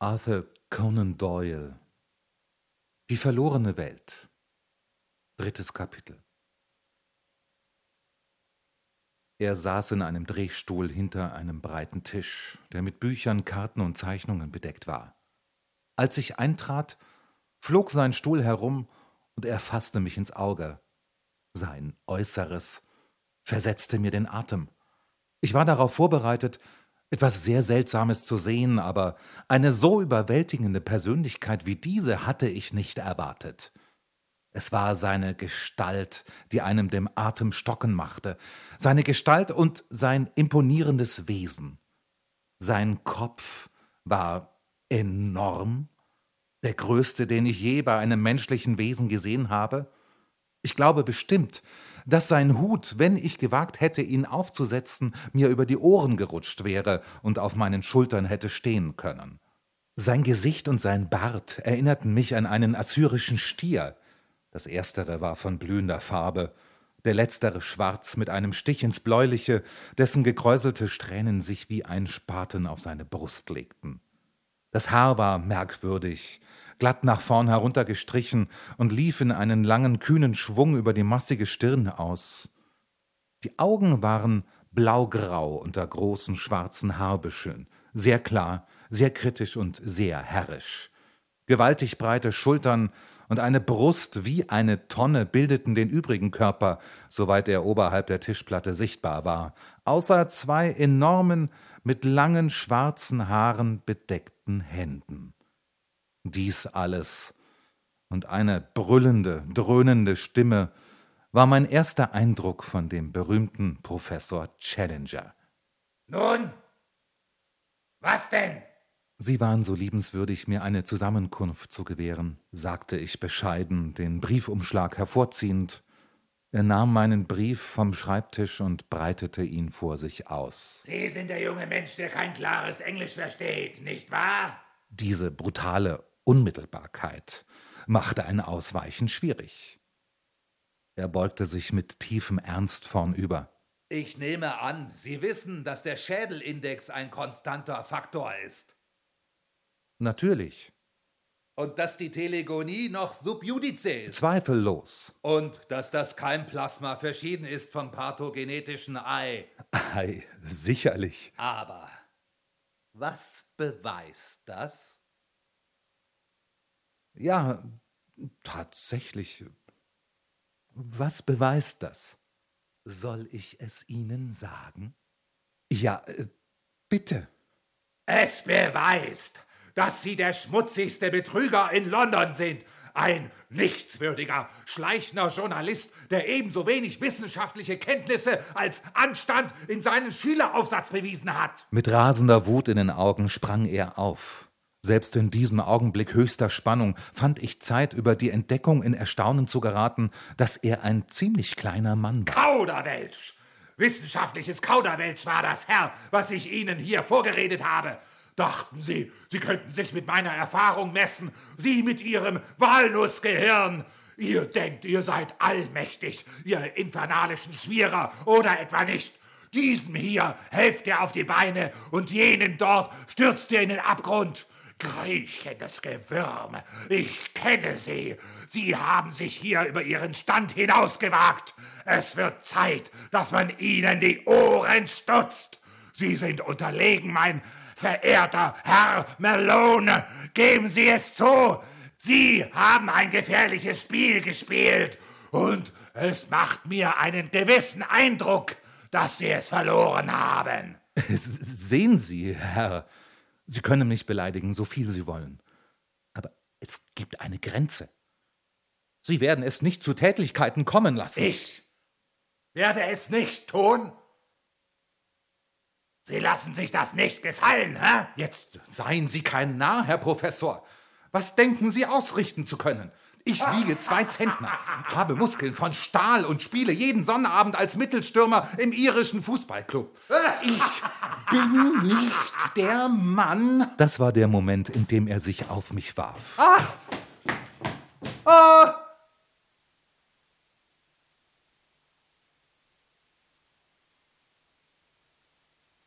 Arthur Conan Doyle Die verlorene Welt Drittes Kapitel Er saß in einem Drehstuhl hinter einem breiten Tisch, der mit Büchern, Karten und Zeichnungen bedeckt war. Als ich eintrat, flog sein Stuhl herum und er fasste mich ins Auge. Sein Äußeres versetzte mir den Atem. Ich war darauf vorbereitet, etwas sehr Seltsames zu sehen, aber eine so überwältigende Persönlichkeit wie diese hatte ich nicht erwartet. Es war seine Gestalt, die einem dem Atem stocken machte, seine Gestalt und sein imponierendes Wesen. Sein Kopf war enorm, der größte, den ich je bei einem menschlichen Wesen gesehen habe. Ich glaube bestimmt, dass sein Hut, wenn ich gewagt hätte, ihn aufzusetzen, mir über die Ohren gerutscht wäre und auf meinen Schultern hätte stehen können. Sein Gesicht und sein Bart erinnerten mich an einen assyrischen Stier. Das erstere war von blühender Farbe, der letztere schwarz mit einem Stich ins Bläuliche, dessen gekräuselte Strähnen sich wie ein Spaten auf seine Brust legten. Das Haar war merkwürdig, glatt nach vorn heruntergestrichen und lief in einen langen, kühnen Schwung über die massige Stirn aus. Die Augen waren blaugrau unter großen schwarzen Haarbüscheln, sehr klar, sehr kritisch und sehr herrisch. Gewaltig breite Schultern und eine Brust wie eine Tonne bildeten den übrigen Körper, soweit er oberhalb der Tischplatte sichtbar war, außer zwei enormen, mit langen schwarzen Haaren bedeckten Händen. Dies alles und eine brüllende, dröhnende Stimme war mein erster Eindruck von dem berühmten Professor Challenger. Nun, was denn? Sie waren so liebenswürdig, mir eine Zusammenkunft zu gewähren, sagte ich bescheiden, den Briefumschlag hervorziehend. Er nahm meinen Brief vom Schreibtisch und breitete ihn vor sich aus. Sie sind der junge Mensch, der kein klares Englisch versteht, nicht wahr? Diese brutale Unmittelbarkeit machte ein Ausweichen schwierig. Er beugte sich mit tiefem Ernst vornüber. Ich nehme an, Sie wissen, dass der Schädelindex ein konstanter Faktor ist. Natürlich. Und dass die Telegonie noch subjudice ist. Zweifellos. Und dass das Keimplasma verschieden ist vom pathogenetischen Ei. Ei, sicherlich. Aber was beweist das? Ja, tatsächlich. Was beweist das? Soll ich es Ihnen sagen? Ja, äh, bitte. Es beweist, dass Sie der schmutzigste Betrüger in London sind. Ein nichtswürdiger, schleichender Journalist, der ebenso wenig wissenschaftliche Kenntnisse als Anstand in seinen Schüleraufsatz bewiesen hat. Mit rasender Wut in den Augen sprang er auf. Selbst in diesem Augenblick höchster Spannung fand ich Zeit, über die Entdeckung in Erstaunen zu geraten, dass er ein ziemlich kleiner Mann war. Kauderwelsch! Wissenschaftliches Kauderwelsch war das, Herr, was ich Ihnen hier vorgeredet habe. Dachten Sie, Sie könnten sich mit meiner Erfahrung messen, Sie mit Ihrem Walnussgehirn. Ihr denkt, ihr seid allmächtig, ihr infernalischen Schwierer, oder etwa nicht? Diesem hier helft ihr auf die Beine und jenen dort stürzt ihr in den Abgrund. Kriechendes Gewürm, ich kenne Sie. Sie haben sich hier über Ihren Stand hinausgewagt. Es wird Zeit, dass man Ihnen die Ohren stutzt. Sie sind unterlegen, mein verehrter Herr Melone, geben Sie es zu. Sie haben ein gefährliches Spiel gespielt und es macht mir einen gewissen Eindruck, dass Sie es verloren haben. Sehen Sie, Herr, Sie können mich beleidigen, so viel Sie wollen. Aber es gibt eine Grenze. Sie werden es nicht zu Tätlichkeiten kommen lassen. Ich werde es nicht tun. Sie lassen sich das nicht gefallen, hä? Jetzt seien Sie kein Narr, Herr Professor. Was denken Sie ausrichten zu können? Ich wiege zwei Zentner, habe Muskeln von Stahl und spiele jeden Sonnabend als Mittelstürmer im irischen Fußballclub. Ich bin nicht der Mann. Das war der Moment, in dem er sich auf mich warf. Ah! Ah!